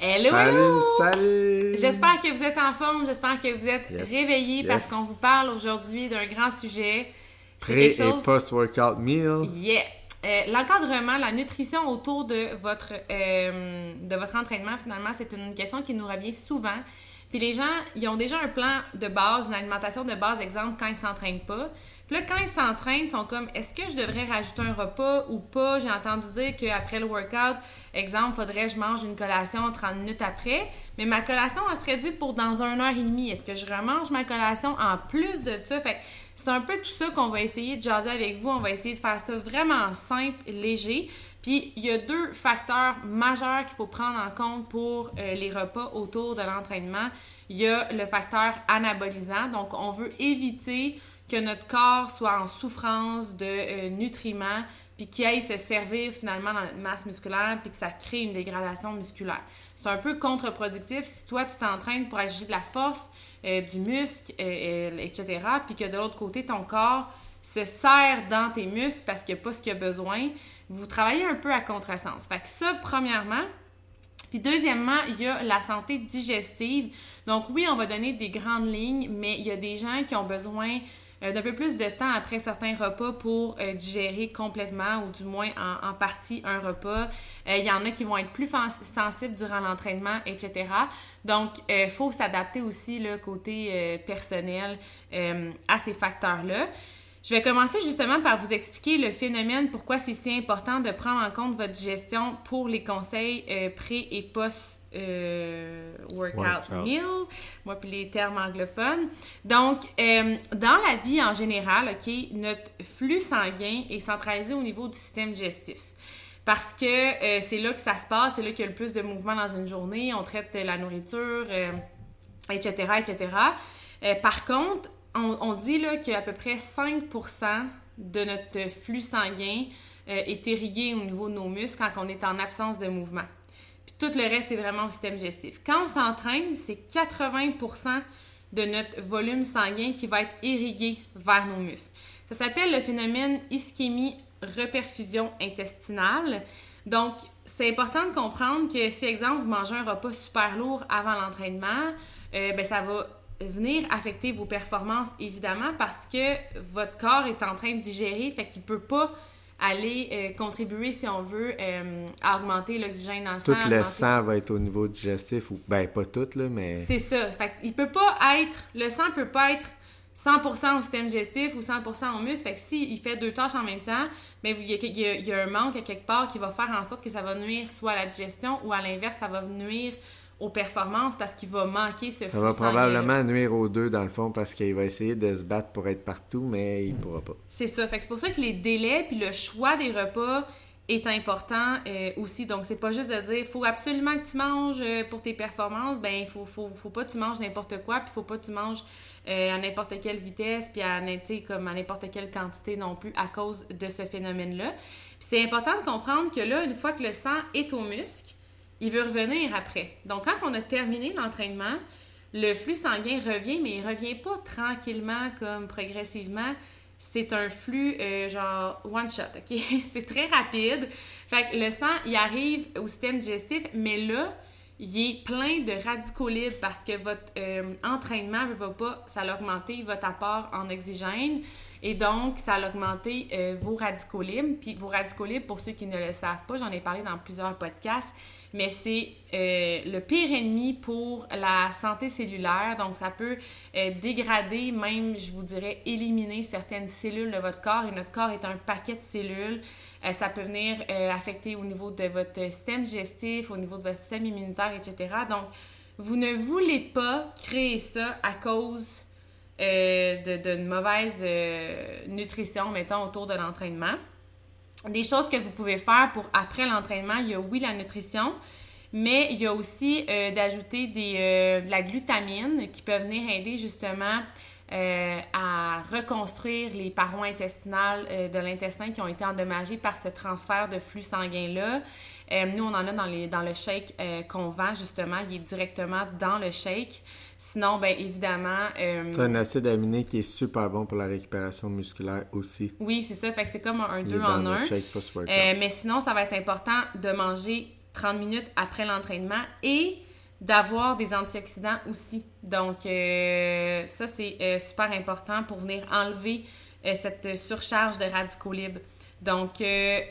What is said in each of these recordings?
Hello, Salut, hello! salut! J'espère que vous êtes en forme, j'espère que vous êtes Yes, réveillés yes. parce qu'on vous parle aujourd'hui d'un grand sujet. Pré quelque et chose. post-workout meal. Yeah! Euh, L'encadrement, la nutrition autour de votre, euh, de votre entraînement, finalement, c'est une question qui nous revient souvent. Puis les gens, ils ont déjà un plan de base, une alimentation de base, exemple, quand ils s'entraînent pas. Puis là, quand ils s'entraînent, ils sont comme, est-ce que je devrais rajouter un repas ou pas? J'ai entendu dire qu'après le workout, exemple, faudrait que je mange une collation 30 minutes après. Mais ma collation, elle serait due pour dans une heure et demie. Est-ce que je remange ma collation en plus de ça? Fait c'est un peu tout ça qu'on va essayer de jaser avec vous. On va essayer de faire ça vraiment simple, léger. Puis il y a deux facteurs majeurs qu'il faut prendre en compte pour euh, les repas autour de l'entraînement. Il y a le facteur anabolisant. Donc, on veut éviter que notre corps soit en souffrance de euh, nutriments puis qu'il aille se servir finalement dans notre masse musculaire puis que ça crée une dégradation musculaire. C'est un peu contre-productif si toi tu t'entraînes pour agir de la force, euh, du muscle, euh, etc. puis que de l'autre côté ton corps se serre dans tes muscles parce qu'il n'y a pas ce qu'il a besoin. Vous travaillez un peu à contresens. Fait que ça, premièrement, puis deuxièmement, il y a la santé digestive. Donc oui, on va donner des grandes lignes, mais il y a des gens qui ont besoin euh, d'un peu plus de temps après certains repas pour euh, digérer complètement ou du moins en, partie un repas. Euh, il y en a qui vont être plus sensibles durant l'entraînement, etc. Donc, il faut s'adapter aussi le côté personnel à ces facteurs-là. Je vais commencer justement par vous expliquer le phénomène, pourquoi c'est si important de prendre en compte votre digestion pour les conseils pré et post euh, workout Workout. meal, moi puis les termes anglophones. Donc, euh, dans la vie en général, ok, notre flux sanguin est centralisé au niveau du système digestif. Parce que euh, c'est là que ça se passe, c'est là qu'il y a le plus de mouvement dans une journée, on traite la nourriture, etc., etc. Par contre, on, on dit là qu'à peu près 5% de notre flux sanguin est irrigué au niveau de nos muscles quand on est en absence de mouvement. Puis tout le reste, c'est vraiment au système digestif. Quand on s'entraîne, c'est 80% de notre volume sanguin qui va être irrigué vers nos muscles. Ça s'appelle le phénomène ischémie-reperfusion intestinale. Donc, c'est important de comprendre que si, exemple, vous mangez un repas super lourd avant l'entraînement, euh, ben, ça va venir affecter vos performances, évidemment, parce que votre corps est en train de digérer, fait qu'il peut pas aller euh, contribuer, si on veut, euh, à augmenter l'oxygène dans le Tout sang. le augmenter- sang va être au niveau digestif, ou ben pas tout, là, mais c'est ça. Fait il peut pas être, le sang peut pas être 100% au système digestif ou 100% au muscle. Fait que s'il fait deux tâches en même temps, mais il y, a, il il y a un manque à quelque part qui va faire en sorte que ça va nuire soit à la digestion ou à l'inverse, ça va nuire aux performances parce qu'il va manquer ce ça va probablement nuire aux deux dans le fond parce qu'il va essayer de se battre pour être partout, mais il pourra pas. C'est ça. Fait que c'est pour ça que les délais puis le choix des repas est important euh, aussi. Donc, c'est pas juste de dire faut absolument que tu manges euh, pour tes performances. Ben, il faut, faut, faut pas que tu manges n'importe quoi, puis faut pas que tu manges euh, à n'importe quelle vitesse, puis à, comme à n'importe quelle quantité non plus à cause de ce phénomène-là. Puis c'est important de comprendre que là, une fois que le sang est au muscle, il veut revenir après. Donc, quand on a terminé l'entraînement, le flux sanguin revient, mais il revient pas tranquillement comme progressivement. C'est un flux euh, genre one shot, ok? c'est très rapide. Fait que le sang, il arrive au système digestif, mais là, il est plein de radicaux libres parce que votre euh, entraînement ne va pas, ça votre apport en oxygène et donc ça va augmenter euh, vos radicaux libres. Puis vos radicaux libres, pour ceux qui ne le savent pas, j'en ai parlé dans plusieurs podcasts, mais c'est euh, le pire ennemi pour la santé cellulaire. Donc, ça peut euh, dégrader, même, je vous dirais, éliminer certaines cellules de votre corps. Et notre corps est un paquet de cellules. Ça peut venir affecter au niveau de votre système digestif, au niveau de votre système immunitaire, etc. Donc, vous ne voulez pas créer ça à cause euh, de- d'une mauvaise euh, nutrition, mettons, autour de l'entraînement. Des choses que vous pouvez faire pour après l'entraînement, il y a oui la nutrition, Mais il y a aussi euh, d'ajouter des, euh, de la glutamine qui peut venir aider justement euh, à reconstruire les parois intestinales de l'intestin qui ont été endommagées par ce transfert de flux sanguin-là. nous, on en a dans, les, dans le shake qu'on vend, justement. Il est directement dans le shake. Sinon, bien évidemment. c'est un acide aminé qui est super bon pour la récupération musculaire aussi. Oui, c'est ça. Fait que c'est comme un 2 en 1. mais sinon, ça va être important de manger 30 minutes après l'entraînement et d'avoir des antioxydants aussi. Donc, euh, ça, c'est euh, super important pour venir enlever euh, cette surcharge de radicaux libres. Donc,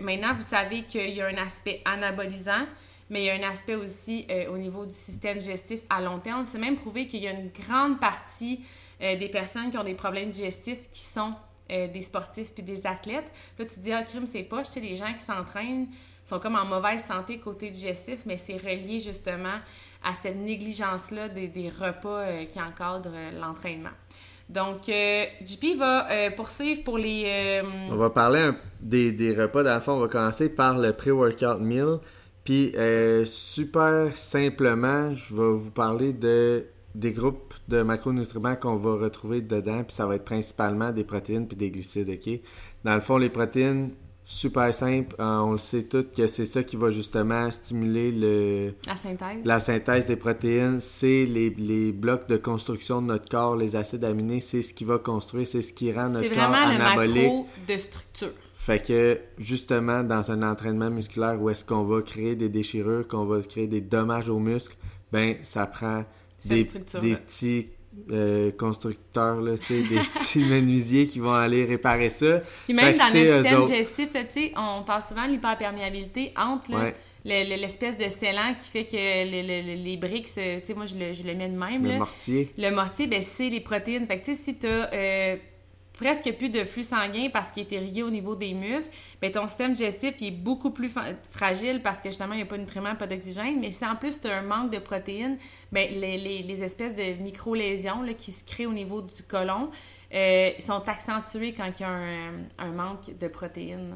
maintenant, vous savez qu'il y a un aspect anabolisant, mais il y a un aspect aussi au niveau du système digestif à long terme. C'est même prouvé qu'il y a une grande partie des personnes qui ont des problèmes digestifs qui sont des sportifs puis des athlètes. Là, tu te dis, ah, crime, c'est pas, je sais, les gens qui s'entraînent, sont comme en mauvaise santé côté digestif, mais c'est relié justement à cette négligence-là des, des, repas euh, qui encadrent euh, l'entraînement. Donc, euh, JP va poursuivre pour les... On va parler des, des, repas. Dans le fond, on va commencer par le pré-workout meal. Puis, super simplement, je vais vous parler de, des groupes de macronutriments qu'on va retrouver dedans. Puis, ça va être principalement des protéines puis des glucides, OK? Dans le fond, les protéines, super simple. Euh, on le sait tous que c'est ça qui va justement stimuler le, la, synthèse. la synthèse des protéines. C'est les, les, blocs de construction de notre corps, les acides aminés, c'est ce qui va construire, c'est ce qui rend notre corps anabolique. C'est vraiment le macro de structure. Fait que justement, dans un entraînement musculaire où est-ce qu'on va créer des déchirures, qu'on va créer des dommages aux muscles, ben ça prend des, des petits euh, constructeurs, là, des petits menuisiers qui vont aller réparer ça. Puis même dans notre système digestif, on parle souvent de l'hyperperméabilité entre l'espèce de scellant qui fait que les briques, moi je le, je le, mets de même. Le mortier. Le mortier, ben, c'est les protéines. Fait que si tu as euh, presque plus de flux sanguin parce qu'il est irrigué au niveau des muscles, bien, ton système digestif est beaucoup plus fragile parce que justement, il n'y a pas de nutriments, pas d'oxygène. Mais si en plus tu as un manque de protéines, bien, les, les, espèces de micro-lésions qui se créent au niveau du côlon euh, sont accentuées quand il y a un, un manque de protéines.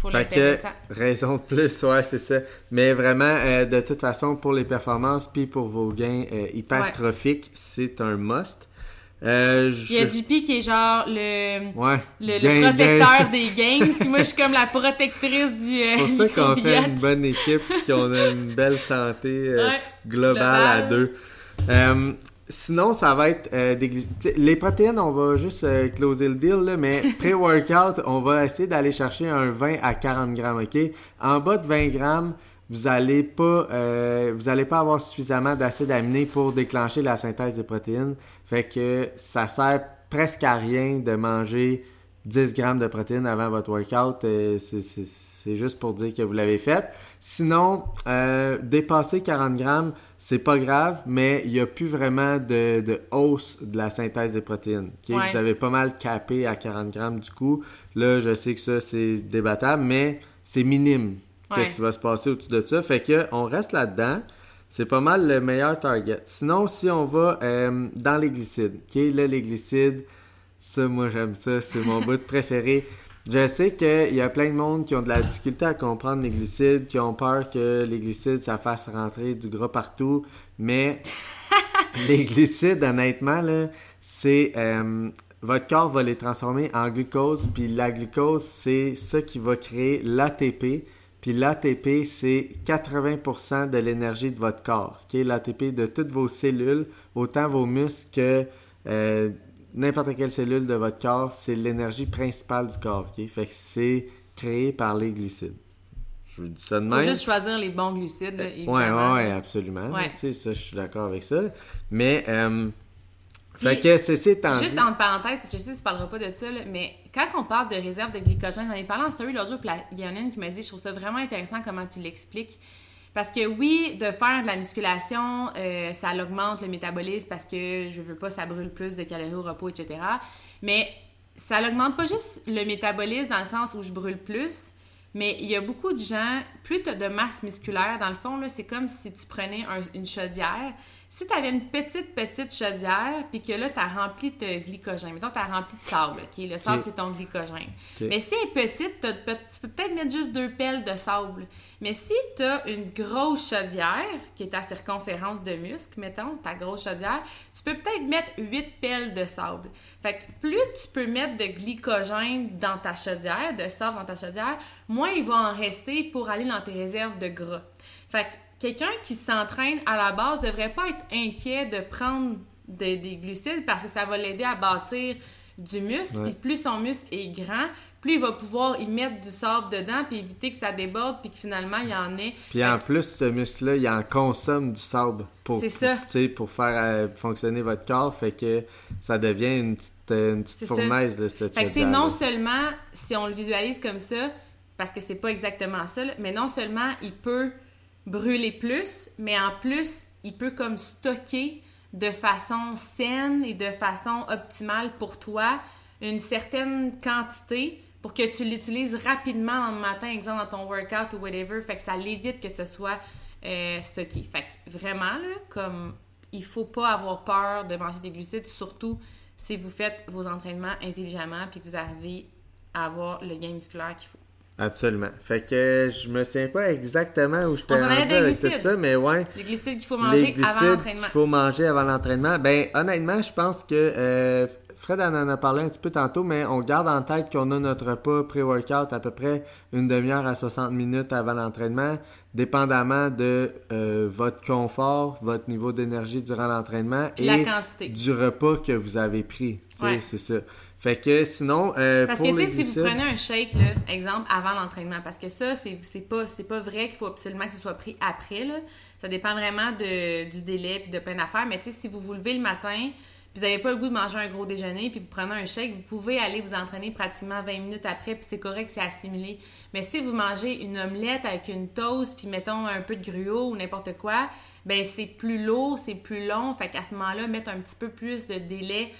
Faut fait que, ça. raison de plus, ouais, c'est ça. Mais vraiment, euh, de toute façon, pour les performances puis pour vos gains euh, hypertrophiques, c'est un must. Euh, Il y a JP qui est genre le, le, protecteur des games, puis moi je suis comme la protectrice du. C'est pour ça qu'on fait une bonne équipe et qu'on a une belle santé euh, globale, à deux. Euh, sinon, ça va être des... les protéines, on va juste closer le deal, là, mais pré-workout, on va essayer d'aller chercher un 20 à 40 grammes, ok? En bas de 20 grammes, vous allez pas euh, vous allez pas avoir suffisamment d'acide aminé pour déclencher la synthèse des protéines. Fait que ça sert presque à rien de manger 10 grammes de protéines avant votre workout. Euh, c'est juste pour dire que vous l'avez fait. Sinon, euh, dépasser 40 grammes, c'est pas grave, mais il n'y a plus vraiment de, hausse de la synthèse des protéines. Vous avez pas mal capé à 40 grammes du coup. Là, je sais que ça, c'est débattable, mais c'est minime qu'est-ce qui va se passer au-dessus de ça? Fait que on reste là-dedans. C'est pas mal le meilleur target. Sinon, si on va euh, dans les glucides, là, les glucides, ça, moi, j'aime ça. C'est mon bout préféré. Je sais qu'il y a plein de monde qui ont de la difficulté à comprendre les glucides, qui ont peur que les glucides, ça fasse rentrer du gras partout. Mais les glucides, honnêtement, là, c'est... Euh, votre corps va les transformer en glucose, puis la glucose, c'est ça qui va créer l'ATP, puis l'ATP, c'est 80% de l'énergie de votre corps. L'ATP de toutes vos cellules, autant vos muscles que euh, n'importe quelle cellule de votre corps, c'est l'énergie principale du corps. Fait que c'est créé par les glucides. Je vous dis ça de même. Faut juste choisir les bons glucides, Oui, Oui, ouais, absolument. Ça, je suis d'accord avec ça. Mais... Euh, fait que c'est Juste en parenthèse, que je sais que tu parleras pas de ça, mais quand on parle de réserve de glycogène, j'en ai parlé en story l'autre jour, puis il y en a une qui m'a dit, je trouve ça vraiment intéressant comment tu l'expliques. Parce que oui, de faire de la musculation, euh, ça augmente le métabolisme parce que je veux pas, ça brûle plus de calories au repos, etc. Mais ça n'augmente pas juste le métabolisme dans le sens où je brûle plus, mais il y a beaucoup de gens, plus tu as de masse musculaire, dans le fond, c'est comme si tu prenais une chaudière Si tu avais une petite, petite chaudière, puis que là, tu as rempli de glycogène, mettons, tu as rempli de sable, OK? Le sable, c'est ton glycogène. Mais si elle est petite, tu peux peut-être mettre juste deux pelles de sable. Mais si tu as une grosse chaudière, qui est ta circonférence de muscle, mettons, ta grosse chaudière, tu peux peut-être mettre huit pelles de sable. Fait que plus tu peux mettre de glycogène dans ta chaudière, de sable dans ta chaudière, moins il va en rester pour aller dans tes réserves de gras. Fait que quelqu'un qui s'entraîne à la base devrait pas être inquiet de prendre des, glucides parce que ça va l'aider à bâtir du muscle. Puis plus son muscle est grand, plus il va pouvoir y mettre du sable dedans puis éviter que ça déborde puis que finalement il y en ait. Puis en plus, ce muscle-là, il en consomme du sable pour, pour, pour faire euh, fonctionner votre corps. Fait que ça devient une petite, euh, une petite fournaise de cette Fait que non seulement, si on le visualise comme ça, parce que c'est pas exactement ça, mais non seulement il peut brûler plus, mais en plus, il peut comme stocker de façon saine et de façon optimale pour toi une certaine quantité pour que tu l'utilises rapidement le matin, exemple dans ton workout ou whatever, fait que ça l'évite que ce soit euh, stocké. Fait que vraiment, là, comme il faut pas avoir peur de manger des glucides, surtout si vous faites vos entraînements intelligemment puis que vous arrivez à avoir le gain musculaire qu'il faut. Absolument. Fait que je me souviens pas exactement où je t'ai rendu avec tout ça, mais ouais. Les glucides qu'il faut manger avant l'entraînement. qu'il faut manger avant l'entraînement. Ben, honnêtement, je pense que euh, Fred en a parlé un petit peu tantôt, mais on garde en tête qu'on a notre repas pré-workout à peu près une demi-heure à 60 minutes avant l'entraînement, dépendamment de euh, votre confort, votre niveau d'énergie durant l'entraînement et du repas que vous avez pris. Ouais. C'est ça. Fait que sinon, euh, Parce que, tu sais, si vous prenez un shake, là, exemple, avant l'entraînement, parce que ça, c'est pas, pas vrai qu'il faut absolument que ce soit pris après, là. Ça dépend vraiment de, du délai puis de plein d'affaires. Mais, tu sais, si vous vous levez le matin, vous n'avez pas le goût de manger un gros déjeuner, puis vous prenez un shake, vous pouvez aller vous entraîner pratiquement 20 minutes après, puis c'est correct, c'est assimilé. Mais si vous mangez une omelette avec une toast, puis mettons un peu de gruau ou n'importe quoi, ben c'est plus lourd, c'est plus long. Fait qu'à ce moment-là, mettre un petit peu plus de délai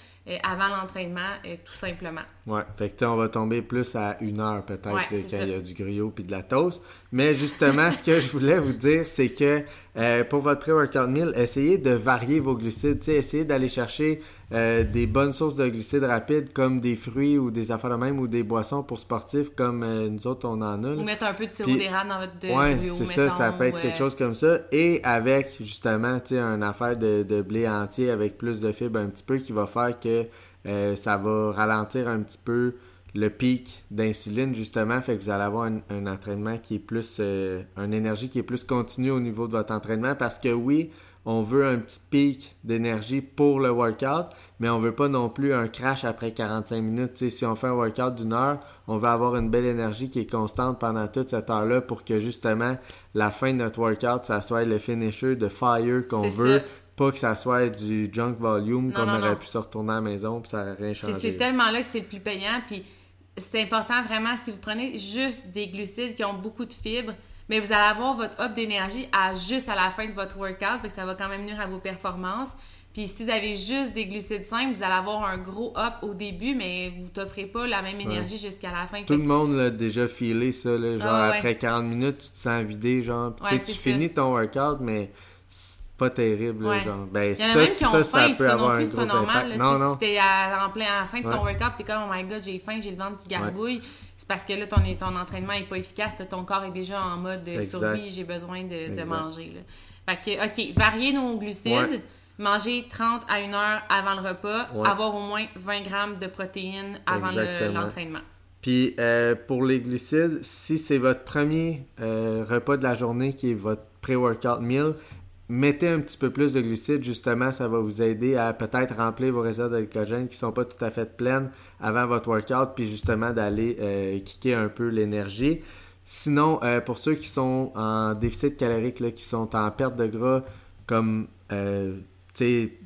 avant l'entraînement, tout simplement. Ouais, fait que on va tomber plus à une heure peut-être quand il y a du griot puis de la toast. Mais justement, ce que je voulais vous dire, c'est que euh, pour votre pré-workout meal, essayez de varier vos glucides. essayez d'aller chercher euh, des bonnes sources de glucides rapides comme des fruits ou des affaires de même ou des boissons pour sportifs comme euh, nous autres on en a. Ou mettre un peu de sirop d'érable dans votre Oui, c'est ça, ça peut être quelque chose comme ça. Et avec justement, tu sais, une affaire de, de, blé entier avec plus de fibres un petit peu qui va faire que ça va ralentir un petit peu le pic d'insuline, justement, fait que vous allez avoir un, entraînement qui est plus, euh, une énergie qui est plus continue au niveau de votre entraînement parce que oui, on veut un petit pic d'énergie pour le workout, mais on veut pas non plus un crash après 45 minutes. si on fait un workout d'une heure, on veut avoir une belle énergie qui est constante pendant toute cette heure-là pour que justement la fin de notre workout, ça soit le finisher de fire qu'on veut, pas que ça soit du junk volume qu'on aurait pu se retourner à la maison puis ça n'aurait rien changé. C'est tellement là que c'est le plus payant puis c'est important vraiment si vous prenez juste des glucides qui ont beaucoup de fibres, mais vous allez avoir votre up d'énergie à juste à la fin de votre workout, fait que ça va quand même nuire à vos performances. Puis si vous avez juste des glucides simples, vous allez avoir un gros up au début, mais vous t'offrez pas la même énergie jusqu'à la fin. Tout le monde l'a déjà filé ça, genre ah, après 40 minutes, tu te sens vidé, genre. tu finis ton workout, mais pas terrible, genre. Ben, Il y en a ça, même qui ont ça, faim, ça, non plus, pas normal. non, non. Si t'es à, en plein, à la fin de ton workout, t'es comme, oh my god, j'ai faim, j'ai le ventre qui gargouille. C'est parce que là, ton, ton entraînement est pas efficace, ton corps est déjà en mode survie, j'ai besoin de, de manger. Là. Fait que, OK, varier nos glucides, manger 30 à 1 heure avant le repas, avoir au moins 20 grammes de protéines avant l'entraînement. Puis euh, pour les glucides, si c'est votre premier euh, repas de la journée qui est votre pré-workout meal, mettez un petit peu plus de glucides, justement, ça va vous aider à peut-être remplir vos réserves de glycogène qui sont pas tout à fait pleines avant votre workout, puis justement d'aller euh, kicker un peu l'énergie. Sinon, euh, pour ceux qui sont en déficit calorique, là, qui sont en perte de gras, comme euh,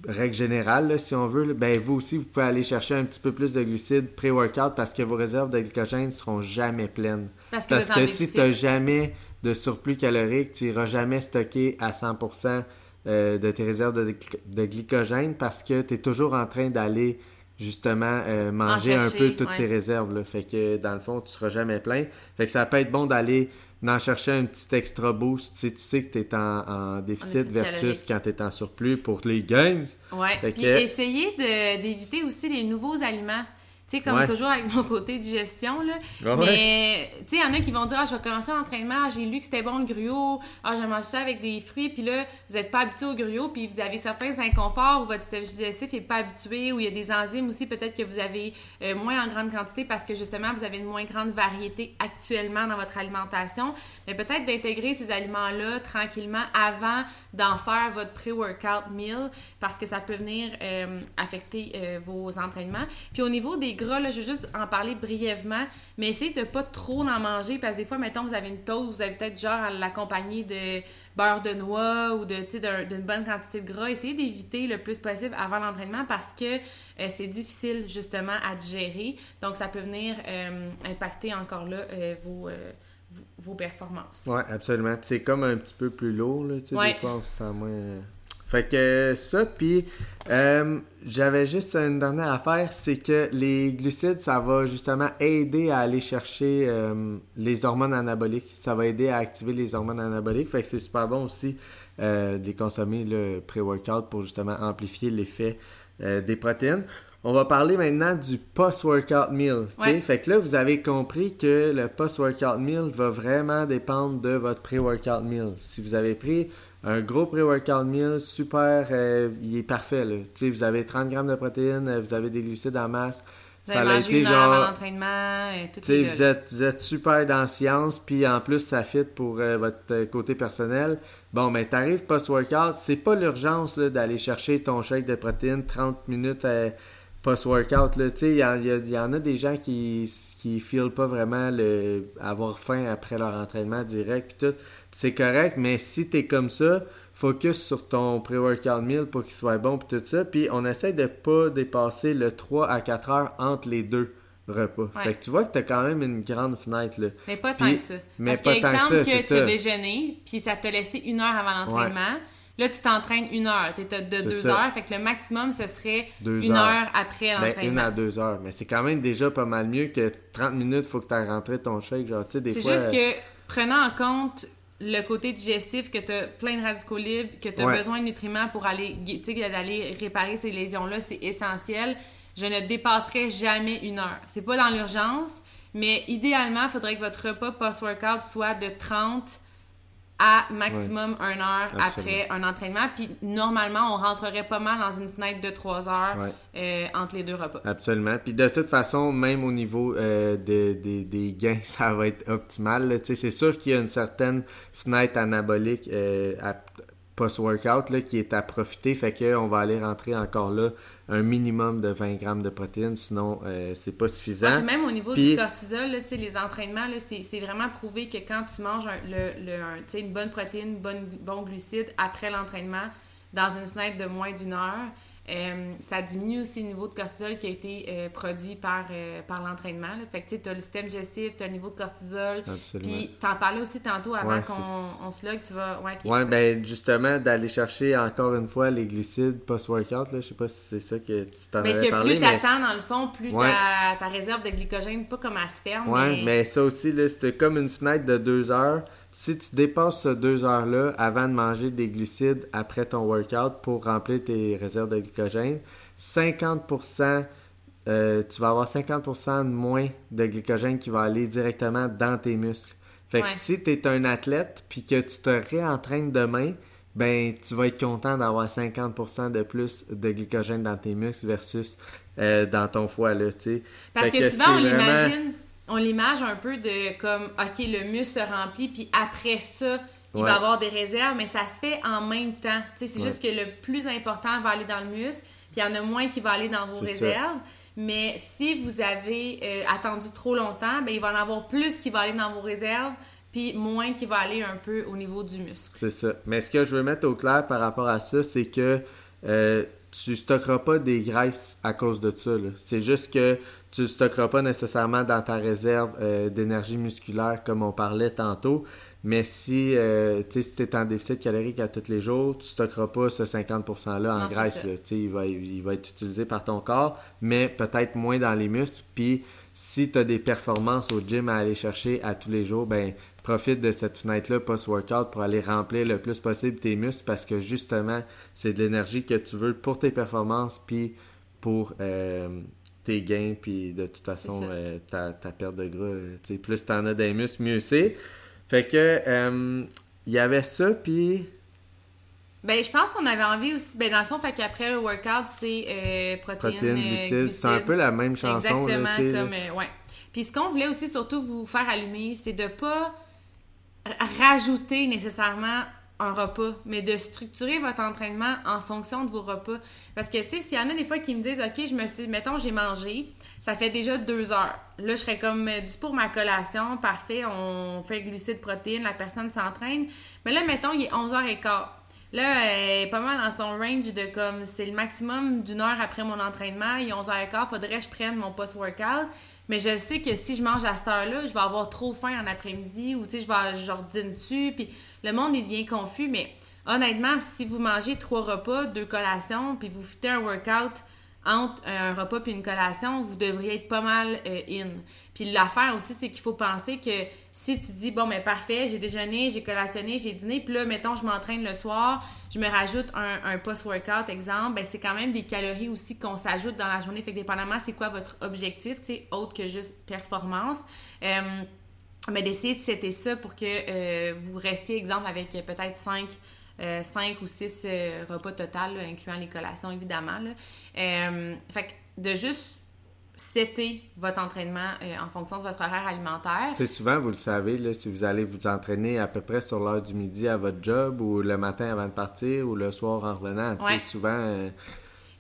règle générale, si on veut, ben vous aussi, vous pouvez aller chercher un petit peu plus de glucides pré-workout parce que vos réserves de glycogène ne seront jamais pleines. Parce que, parce que si tu n'as jamais de surplus calorique, tu n'iras jamais stocker à 100% euh, de tes réserves de, glycogène parce que tu es toujours en train d'aller justement euh, manger un peu toutes tes réserves. Là. Fait que dans le fond, tu seras jamais plein. Fait que ça peut être bon d'aller en chercher un petit extra boost si tu sais que tu es en, déficit versus quand tu es en surplus pour les games. Ouais. Puis essayer d'éviter aussi les nouveaux aliments. Tu sais, comme toujours avec mon côté digestion, là. mais, tu sais, il y en a qui vont dire, ah, je vais commencer l'entraînement, ah, j'ai lu que c'était bon le gruau, ah, j'ai mangé ça avec des fruits, puis là, vous n'êtes pas habitué au gruau, puis vous avez certains inconforts où votre système digestif n'est pas habitué, où il y a des enzymes aussi, peut-être que vous avez euh, moins en grande quantité parce que justement, vous avez une moins grande variété actuellement dans votre alimentation. Mais peut-être d'intégrer ces aliments-là tranquillement avant d'en faire votre pré-workout meal parce que ça peut venir euh, affecter euh, vos entraînements. Puis au niveau des gras, là, je vais juste en parler brièvement, mais essayez de pas trop en manger parce que des fois, mettons, vous avez une toast, vous avez peut-être genre à l'accompagner de beurre de noix ou de d'une bonne quantité de gras. Essayez d'éviter le plus possible avant l'entraînement parce que euh, c'est difficile justement à digérer. Donc, ça peut venir impacter encore là vos vos performances. Oui, absolument. C'est comme un petit peu plus lourd, là, tu sais, des fois, on se sent moins... Euh. Fait que ça, puis euh, j'avais juste une dernière affaire, c'est que les glucides, ça va justement aider à aller chercher euh, les hormones anaboliques. Ça va aider à activer les hormones anaboliques. Fait que c'est super bon aussi de les consommer le pré-workout pour justement amplifier l'effet des protéines. On va parler maintenant du post-workout meal. Fait que là, vous avez compris que le post-workout meal va vraiment dépendre de votre pré-workout meal. Si vous avez pris un gros pré-workout meal, super, euh, il est parfait. Là. Vous avez 30 grammes de protéines, vous avez des glucides en masse. Vous ça a été genre. l'entraînement, tout vous êtes, vous êtes super dans la science, puis en plus, ça fit pour euh, votre côté personnel. Bon, mais t'arrives post-workout, c'est pas l'urgence d'aller chercher ton shake de protéines 30 minutes. à post-workout. Il y, en a des gens qui qui filent pas vraiment le avoir faim après leur entraînement direct tout. C'est correct, mais si tu es comme ça, focus sur ton pré-workout meal pour qu'il soit bon puis tout ça. Puis on essaie de pas dépasser le 3 à 4 heures entre les deux repas. Fait que tu vois que tu as quand même une grande fenêtre là. Mais pas tant que ça. Mais Parce pas tant que ça, que tu as déjeuné, puis ça t'a laissé une heure avant l'entraînement. Là, tu t'entraînes une heure. Tu de deux heures. Fait que le maximum, ce serait une heure, après ben, l'entraînement. une à deux heures. Mais c'est quand même déjà pas mal mieux que 30 minutes, il faut que tu aies rentré ton shake. Genre, tu sais, des C'est juste que, prenant en compte le côté digestif, que tu as plein de radicaux libres, que tu as besoin de nutriments pour aller, d'aller réparer ces lésions-là, c'est essentiel. Je ne dépasserai jamais une heure. C'est pas dans l'urgence, mais idéalement, il faudrait que votre repas post-workout soit de 30 à maximum une heure après un entraînement. Puis normalement, on rentrerait pas mal dans une fenêtre de trois heures euh, entre les deux repas. Absolument. Puis de toute façon, même au niveau euh, des gains, ça va être optimal. C'est sûr qu'il y a une certaine fenêtre anabolique euh, post-workout qui est à profiter. Fait qu'on va aller rentrer encore là un minimum de 20 grammes de protéines, sinon euh, c'est pas suffisant. même au niveau du cortisol, là, les entraînements, c'est vraiment prouvé que quand tu manges le, une bonne protéine, bonne, bon glucide après l'entraînement, dans une fenêtre de moins d'une heure, euh, ça diminue aussi le niveau de cortisol qui a été euh, produit par, euh, par l'entraînement. Fait que tu as le système digestif, tu as le niveau de cortisol. Puis tu en parlais aussi tantôt avant qu'on se log, tu vas. Ouais, ouais ben justement, d'aller chercher encore une fois les glucides post-workout. Je sais pas si c'est ça que tu t'en avais que parlé. Plus tu attends, dans le fond, plus ta, ta, réserve de glycogène, pas comme elle se ferme. Ouais, mais, ça aussi, c'est comme une fenêtre de deux heures. Si tu dépasses ces deux heures-là avant de manger des glucides après ton workout pour remplir tes réserves de glycogène, 50%, euh, tu vas avoir 50% de moins de glycogène qui va aller directement dans tes muscles. Fait que si tu es un athlète puis que tu te réentraînes demain, ben tu vas être content d'avoir 50% de plus de glycogène dans tes muscles versus euh, dans ton foie là, tu sais. Parce que, souvent on l'imagine on l'image un peu de comme, OK, le muscle se remplit, puis après ça, il va avoir des réserves, mais ça se fait en même temps. C'est juste que le plus important va aller dans le muscle, puis il y en a moins qui va aller dans vos réserves. Mais si vous avez euh, attendu trop longtemps, ben, il va en avoir plus qui va aller dans vos réserves, puis moins qui va aller un peu au niveau du muscle. C'est ça. Mais ce que je veux mettre au clair par rapport à ça, c'est que euh, tu stockeras pas des graisses à cause de ça. C'est juste que tu ne stockeras pas nécessairement dans ta réserve euh, d'énergie musculaire comme on parlait tantôt. Mais si euh, tu es en déficit calorique à tous les jours, tu stockeras pas ce 50%-là en graisse. Là. Il, va, il va être utilisé par ton corps, mais peut-être moins dans les muscles. Puis si tu as des performances au gym à aller chercher à tous les jours, ben profite de cette fenêtre-là post-workout pour aller remplir le plus possible tes muscles parce que justement, c'est de l'énergie que tu veux pour tes performances puis pour euh, tes gains puis de toute façon euh, ta, perte de gras. Euh, plus tu en as des muscles, mieux c'est. Fait que il y avait ça puis ben, je pense qu'on avait envie aussi. Ben, dans le fond, fait qu'après le workout, c'est protéines, protéines glucides. C'est un peu la même chanson. Exactement, comme. ouais. Puis ce qu'on voulait aussi surtout vous faire allumer, c'est de pas rajouter nécessairement un repas, mais de structurer votre entraînement en fonction de vos repas. Parce que, tu sais, s'il y en a des fois qui me disent, OK, je me suis, mettons, j'ai mangé, ça fait déjà deux heures. Là, je serais comme, euh, du pour ma collation, parfait, on fait glucides, protéines, la personne s'entraîne. Mais là, mettons, il est 11h15. Là, elle est pas mal dans son range de comme, c'est le maximum d'une heure après mon entraînement, il est 11h15, faudrait que je prenne mon post-workout. Mais je sais que si je mange à cette heure-là, je vais avoir trop faim en après-midi ou je vais dîner dessus. Puis le monde, il devient confus. Mais honnêtement, si vous mangez trois repas, deux collations, puis vous faites un workout entre un repas puis une collation, vous devriez être pas mal euh, in. Puis l'affaire aussi, c'est qu'il faut penser que si tu dis, bon, mais parfait, j'ai déjeuné, j'ai collationné, j'ai dîné, puis là, mettons, je m'entraîne le soir, je me rajoute un, post-workout, exemple, ben c'est quand même des calories aussi qu'on s'ajoute dans la journée. Fait que dépendamment, c'est quoi votre objectif, tu sais, autre que juste performance. Euh, mais d'essayer de setter ça pour que euh, vous restiez, exemple, avec peut-être 5 euh, cinq ou six euh, repas total, incluant les collations évidemment. Euh, fait que de juste setter votre entraînement en fonction de votre horaire alimentaire. C'est souvent, vous le savez, là, si vous allez vous entraîner à peu près sur l'heure du midi à votre job ou le matin avant de partir ou le soir en revenant. Ouais. Souvent.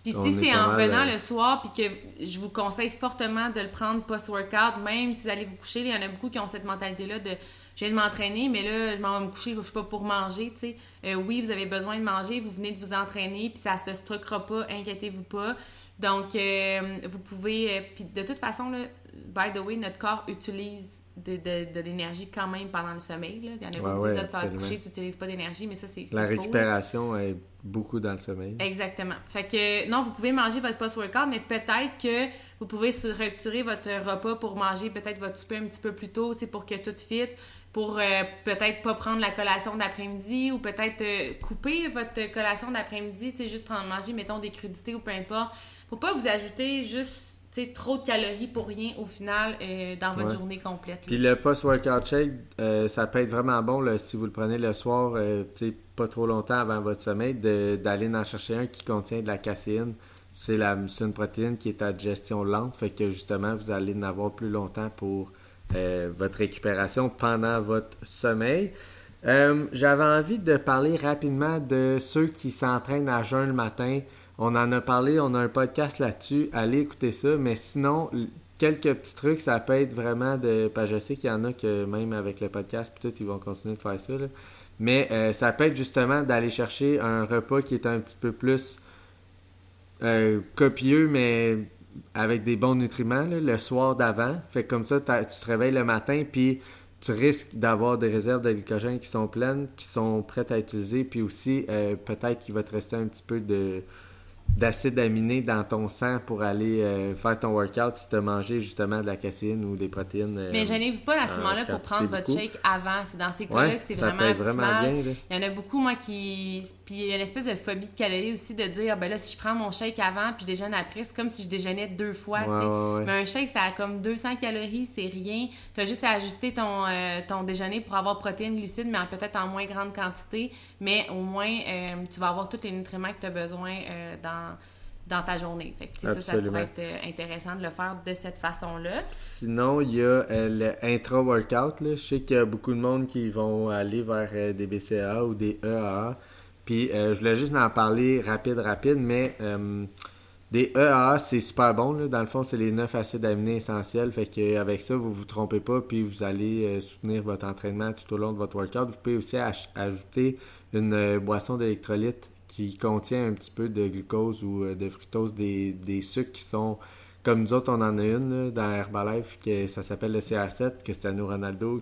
puis si c'est en revenant le soir, puis que je vous conseille fortement de le prendre post-workout, même si vous allez vous coucher, il y en a beaucoup qui ont cette mentalité-là de je viens de m'entraîner, mais là, je m'en vais me coucher, je suis pas pour manger, tu sais. Euh, oui, vous avez besoin de manger, vous venez de vous entraîner, puis ça se structurera pas, inquiétez-vous pas. Donc, euh, vous pouvez... Euh, puis de toute façon, là, by the way, notre corps utilise de, de, de l'énergie quand même pendant le sommeil. Là. Il y en a beaucoup qui disent, te coucher, tu n'utilises pas d'énergie, mais ça, c'est La récupération est beaucoup dans le sommeil. Exactement. Fait que, non, vous pouvez manger votre post-workout, mais peut-être que vous pouvez structurer votre repas pour manger peut-être votre souper un petit peu plus tôt, pour que tout fit pour euh, peut-être pas prendre la collation d'après-midi ou peut-être euh, couper votre collation d'après-midi, tu sais, juste prendre manger, mettons, des crudités ou peu importe. Faut pas vous ajouter juste trop de calories pour rien au final euh, dans votre journée complète. Puis le post-workout shake, ça peut être vraiment bon là, si vous le prenez le soir, pas trop longtemps avant votre sommeil, d'aller en chercher un qui contient de la caséine. C'est une protéine qui est à digestion lente, fait que justement, vous allez en avoir plus longtemps pour euh, votre récupération pendant votre sommeil. Euh, j'avais envie de parler rapidement de ceux qui s'entraînent à jeun le matin. On en a parlé, on a un podcast là-dessus. Allez écouter ça. Mais sinon, quelques petits trucs, ça peut être vraiment de. je sais qu'il y en a que même avec le podcast, peut-être ils vont continuer de faire ça. Mais euh, ça peut être justement d'aller chercher un repas qui est un petit peu plus copieux, mais avec des bons nutriments le soir d'avant. Fait comme ça, tu te réveilles le matin, puis tu risques d'avoir des réserves de glycogène qui sont pleines, qui sont prêtes à utiliser, puis aussi euh, peut-être qu'il va te rester un petit peu de, d'acide aminé dans ton sang pour aller euh, faire ton workout si tu as mangé justement de la caséine ou des protéines. Euh, mais gênez-vous pas à ce moment-là pour prendre votre shake avant. C'est dans ces cas-là que c'est vraiment, vraiment bien, Il y en a beaucoup, moi, qui. Puis il y a une espèce de phobie de calories aussi de dire, ben là, si je prends mon shake avant puis je déjeune après, c'est comme si je déjeunais deux fois. Mais un shake, ça a comme 200 calories, c'est rien. Tu as juste à ajuster ton, euh, ton déjeuner pour avoir protéines, glucides, mais peut-être en moins grande quantité. Mais au moins, tu vas avoir tous les nutriments que tu as besoin dans dans, ta journée. Fait que, ça, ça pourrait être euh, intéressant de le faire de cette façon-là. Sinon, il y a euh, le intra-workout. Je sais qu'il y a beaucoup de monde qui vont aller vers euh, des BCA ou des EAA. Puis je voulais juste en parler rapide, rapide, mais des EAA, c'est super bon. Dans le fond, c'est les 9 acides aminés essentiels. Fait qu'avec ça, vous vous trompez pas, puis vous allez soutenir votre entraînement tout au long de votre workout. Vous pouvez aussi ajouter une boisson d'électrolyte qui contient un petit peu de glucose ou euh, de fructose, des, des sucres qui sont comme nous autres, on en a une dans Herbalife, que ça s'appelle le CR7, Cristiano Ronaldo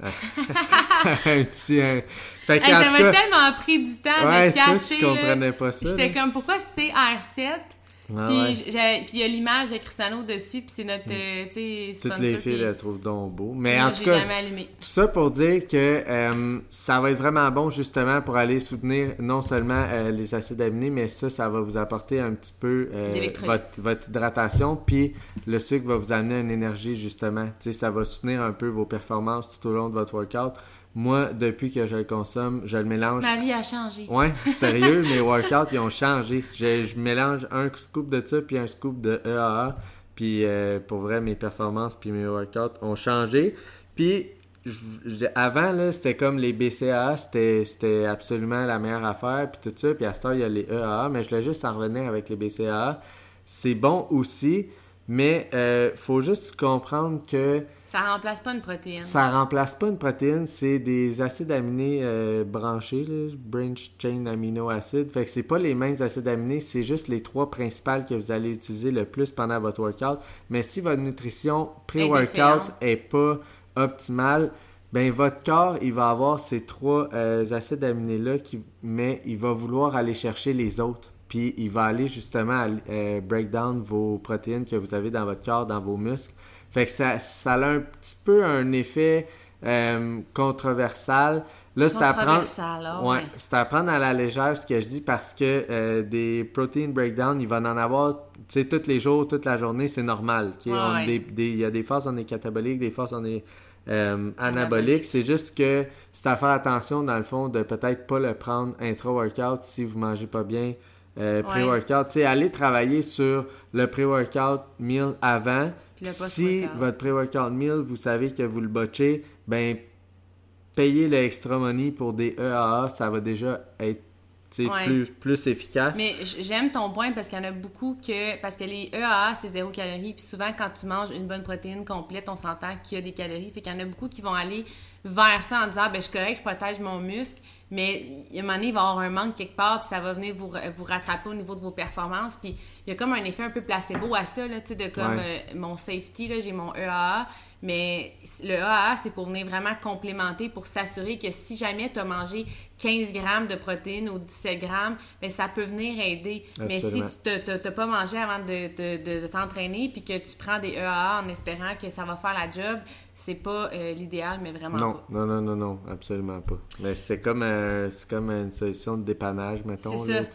un petit. un- Fait Hey, ça m'a cas, tellement pris du temps ouais, de toi, catcher. tu là. comprenais pas ça. J'étais comme, pourquoi c'est R7? Ah puis ouais. il y a l'image de Cristiano dessus, puis c'est notre, euh, tu sais, Toutes les filles le trouvent donc beau. Mais en tout cas. Tout ça pour dire que euh, ça va être vraiment bon justement pour aller soutenir non seulement euh, les acides aminés, mais ça, ça va vous apporter un petit peu euh, votre, votre hydratation, puis le sucre va vous amener une énergie justement. Ça va soutenir un peu vos performances tout au long de votre workout. Moi, depuis que je le consomme, je le mélange. Ma vie a changé. Ouais, sérieux, mes workouts, ils ont changé. Je, je mélange un scoop de ça puis un scoop de EAA. Puis euh, pour vrai, mes performances puis mes workouts ont changé. Puis je- avant, là, c'était comme les BCAA, c'était c'était absolument la meilleure affaire puis tout ça. Puis à ce temps, il y a les EAA, mais je voulais juste en revenir avec les BCAA. C'est bon aussi, mais euh, faut juste comprendre que Ça remplace pas une protéine. ça remplace pas une protéine, c'est des acides aminés euh, branchés, là, branch chain amino acid. Fait que c'est pas les mêmes acides aminés, c'est juste les trois principales que vous allez utiliser le plus pendant votre workout. Mais si votre nutrition pré-workout est pas optimale, ben votre corps, il va avoir ces trois euh, acides aminés-là, qui, mais il va vouloir aller chercher les autres. Puis il va aller justement euh, break down vos protéines que vous avez dans votre corps, dans vos muscles. Fait que ça, ça a un petit peu un effet euh, controversal. Là, c'est à prendre. Ah Ouais, ouais. c'est à prendre à la légère ce que je dis parce que euh, des protein breakdown, il va en avoir, tu sais, tous les jours, toute la journée, c'est normal. ok? Ouais, On- ouais. des- des- Il y a des phases on est catabolique, des phases on est euh, anabolique. C'est juste que c'est à faire attention, dans le fond, de peut-être pas le prendre intra-workout si vous mangez pas bien euh, pré-workout. Tu sais, allez travailler sur le pré-workout meal avant. Si votre pré-workout meal, vous savez que vous le botchez, ben payer le extra money pour des EAA, ça va déjà être Ouais. plus, plus efficace. Mais j'aime ton point parce qu'il y en a beaucoup que. Parce que les EAA, c'est zéro calorie. Puis souvent, quand tu manges une bonne protéine complète, on s'entend qu'il y a des calories. Fait qu'il y en a beaucoup qui vont aller vers ça en disant, ben, je suis correct, je protège mon muscle. Mais il y a un moment donné, il va y avoir un manque quelque part, puis ça va venir vous, vous rattraper au niveau de vos performances. Puis il y a comme un effet un peu placebo à ça, là, tu sais, de comme Ouais. euh, mon safety, j'ai mon EAA. Mais le EAA, c'est pour venir vraiment complémenter, pour s'assurer que si jamais tu as mangé 15 grammes de protéines ou 17 grammes, ben, ça peut venir aider. Mais si tu n'as pas mangé avant de, de- de- de t'entraîner, puis que tu prends des EAA en espérant que ça va faire la job, c'est pas euh, l'idéal, mais vraiment non, pas. non, non, non, non, absolument pas. Mais c'était comme, un- c'est comme une solution de dépannage, mettons. C'est ça. là,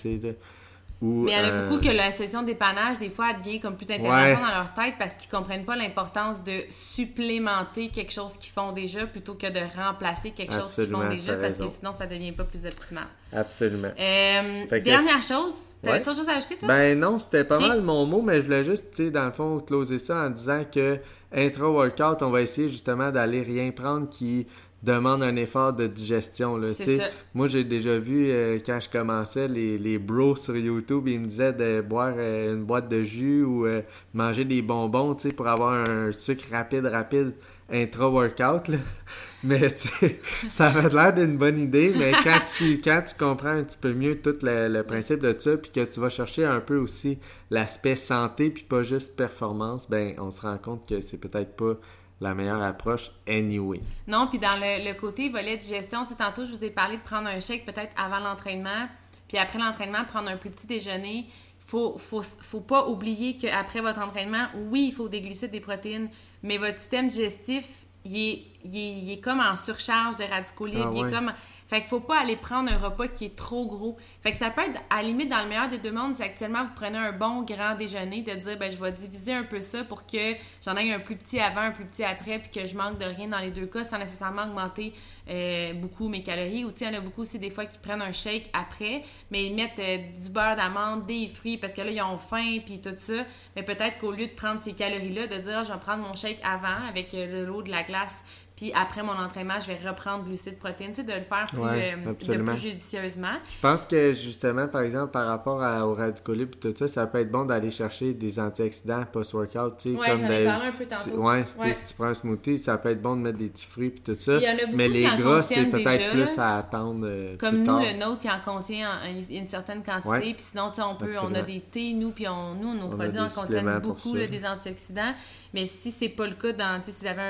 Mais il y en a euh, beaucoup que la solution dépannage, des fois, elle devient comme plus intéressante Ouais. dans leur tête parce qu'ils comprennent pas l'importance de supplémenter quelque chose qu'ils font déjà plutôt que de remplacer quelque chose qu'ils font déjà parce que sinon, ça devient pas plus optimal. Absolument. Euh, dernière chose, t'avais Ouais. autre chose à ajouter, toi? Ben non, c'était pas mal mon mot, mais je voulais juste, tu sais, dans le fond, closer ça en disant que intra-workout, on va essayer justement d'aller rien prendre qui demande un effort de digestion. Là, C'est tu sais. ça. Moi, j'ai déjà vu, euh, quand je commençais, les, les bros sur YouTube, ils me disaient de boire euh, une boîte de jus ou euh, manger des bonbons, tu sais, pour avoir un sucre rapide, rapide intra-workout. Mais ça avait l'air d'une bonne idée, mais quand tu, quand tu comprends un petit peu mieux tout le, le principe de ça, puis que tu vas chercher un peu aussi l'aspect santé, puis pas juste performance, ben on se rend compte que c'est peut-être pas la meilleure approche anyway. Non, puis dans le, le côté volet digestion, tu sais, tantôt, je vous ai parlé de prendre un shake peut-être avant l'entraînement, puis après l'entraînement, prendre un plus petit déjeuner. Faut, faut, faut pas oublier qu'après votre entraînement, oui, il faut des glucides, des protéines, mais votre système digestif, il est, il est, il est comme en surcharge de radicaux libres. Ah il est comme... Fait qu'il faut pas aller prendre un repas qui est trop gros. Fait que ça peut être, à la limite, dans le meilleur des deux mondes, si actuellement vous prenez un bon grand déjeuner, de dire, ben, je vais diviser un peu ça pour que j'en aie un plus petit avant, un plus petit après, puis que je manque de rien dans les deux cas sans nécessairement augmenter euh, beaucoup mes calories. Ou, tu il y en a beaucoup aussi des fois qui prennent un shake après, mais ils mettent euh, du beurre d'amande, des fruits, parce que là, ils ont faim, puis tout ça. Mais peut-être qu'au lieu de prendre ces calories-là, de dire, Ah, je vais prendre mon shake avant avec euh, de l'eau, de la glace, puis après mon entraînement, je vais reprendre glucides, protéines, tu sais, de le faire plus, Ouais, euh, de absolument. plus judicieusement. Je pense que justement, par exemple, par rapport à, aux radicaux libres tout ça, ça peut être bon d'aller chercher des antioxydants post-workout. tu sais, Ouais, comme j'en ai de- parlé un peu tantôt. Ouais, si, tu sais, Ouais. si tu prends un smoothie, ça peut être bon de mettre des petits fruits et tout ça. Il y en a beaucoup Mais les gras, c'est peut-être plus là. à attendre euh, Comme plus nous, tard. le nôtre, il en contient en- une certaine quantité. Puis sinon, tu sais, on peut, on a des thés, nous, puis on, nous, nos On produits des en contiennent beaucoup, là, des antioxydants. Mais si c'est pas le cas, dans, tu sais, si vous avez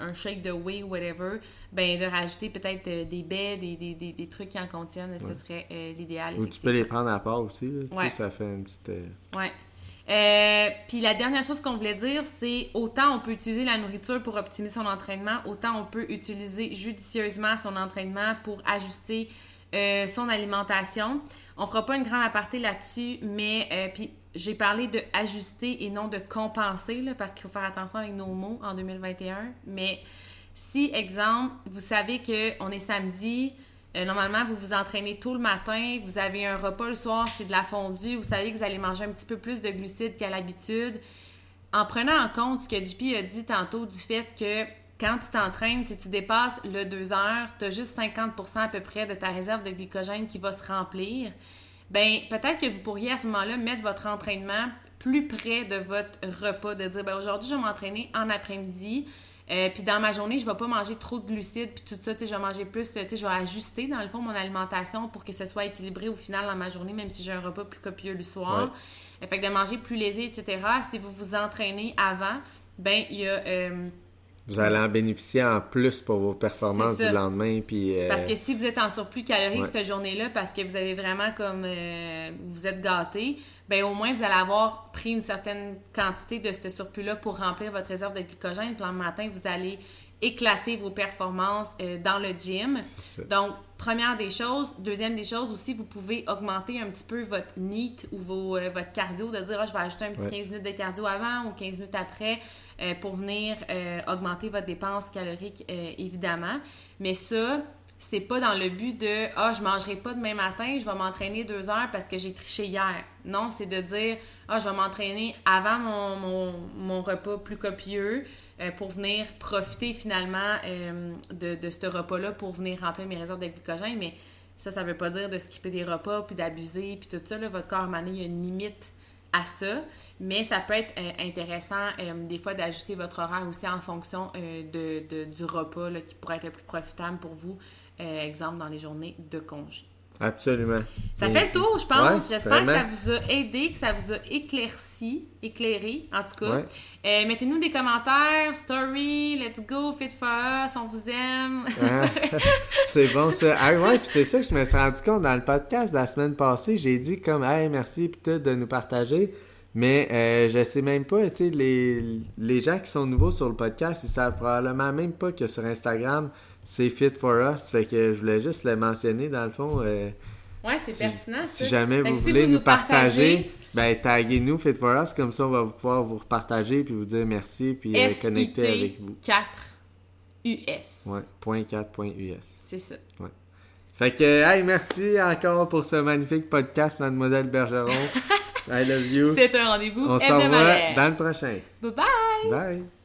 un, un shake de whey ou whatever, ben de rajouter peut-être euh, des baies, des, des, des, des trucs qui en contiennent, ce serait euh, l'idéal. Ou tu peux les prendre à part aussi. Là. Ouais. ça fait une petite. euh, Ouais. Puis la dernière chose qu'on voulait dire, c'est autant on peut utiliser la nourriture pour optimiser son entraînement, autant on peut utiliser judicieusement son entraînement pour ajuster euh, son alimentation. On fera pas une grande aparté là-dessus, mais euh, puis j'ai parlé de ajuster et non de compenser, là, parce qu'il faut faire attention avec nos mots en 2021. Mais si, exemple, vous savez qu'on est samedi, euh, normalement, vous vous entraînez tôt le matin, vous avez un repas le soir, c'est de la fondue, vous savez que vous allez manger un petit peu plus de glucides qu'à l'habitude. En prenant en compte ce que JP a dit tantôt du fait que quand tu t'entraînes, si tu dépasses le 2 heures, tu as juste 50% à peu près de ta réserve de glycogène qui va se remplir. Ben, peut-être que vous pourriez à ce moment-là mettre votre entraînement plus près de votre repas, de dire, ben, aujourd'hui, je vais m'entraîner en après-midi. Euh, puis dans ma journée, je vais pas manger trop de glucides, puis tout ça, tu sais, je vais manger plus, tu sais, je vais ajuster dans le fond mon alimentation pour que ce soit équilibré au final dans ma journée, même si j'ai un repas plus copieux le soir. Euh, Fait que de manger plus léger, etc. Si vous vous entraînez avant, ben il y a euh, Vous allez en bénéficier en plus pour vos performances du lendemain. Puis, euh, Parce que si vous êtes en surplus calorique Ouais. cette journée-là, parce que vous avez vraiment comme euh, vous êtes gâté, ben au moins vous allez avoir pris une certaine quantité de ce surplus-là pour remplir votre réserve de glycogène. Puis le matin, vous allez éclater vos performances euh, dans le gym. Donc, première des choses. Deuxième des choses aussi, vous pouvez augmenter un petit peu votre NEAT ou vos, euh, votre cardio, de dire, Ah, je vais ajouter un petit Ouais. 15 minutes de cardio avant ou 15 minutes après euh, pour venir euh, augmenter votre dépense calorique, euh, évidemment. Mais ça, c'est pas dans le but de Ah, je mangerai pas demain matin, je vais m'entraîner deux heures parce que j'ai triché hier. Non, c'est de dire Ah, je vais m'entraîner avant mon, mon, repas plus copieux pour venir profiter finalement de, de ce repas-là pour venir remplir mes réserves de glycogène. Mais ça, ça veut pas dire de skipper des repas puis d'abuser puis tout ça. Là, votre corps, à il y a une limite à ça. Mais ça peut être euh, intéressant euh, des fois d'ajuster votre horaire aussi en fonction euh, du repas qui pourrait être le plus profitable pour vous. Exemple, dans les journées de congé. Absolument. Ça Bien fait le tour, je pense. Ouais, J'espère que ça vous a aidé, que ça vous a éclairci, éclairé, en tout cas. Ouais. Euh, Mettez-nous des commentaires, story, let's go, fit for us, on vous aime. Ah, c'est bon ça. Ah ouais, puis c'est ça que je me suis rendu compte dans le podcast de la semaine passée. J'ai dit comme, hey, merci tout de nous partager. Mais euh, je sais même pas, tu sais, les, les gens qui sont nouveaux sur le podcast, ils savent probablement même pas que sur Instagram, c'est Fit for Us. Fait que je voulais juste le mentionner dans le fond. euh, Ouais, c'est si, pertinent. si jamais Fait vous si voulez vous nous partager, partagez- ben taguez-nous Fit for Us, comme ça on va pouvoir vous repartager puis vous dire merci puis euh, connecter avec vous. FIT 4 US. Ouais, point 4, point US. C'est ça. Fait que, hey, merci encore pour ce magnifique podcast, Mademoiselle Bergeron. I love you. C'est un rendez-vous On va hebdomadaire. dans le prochain. Bye bye! Bye.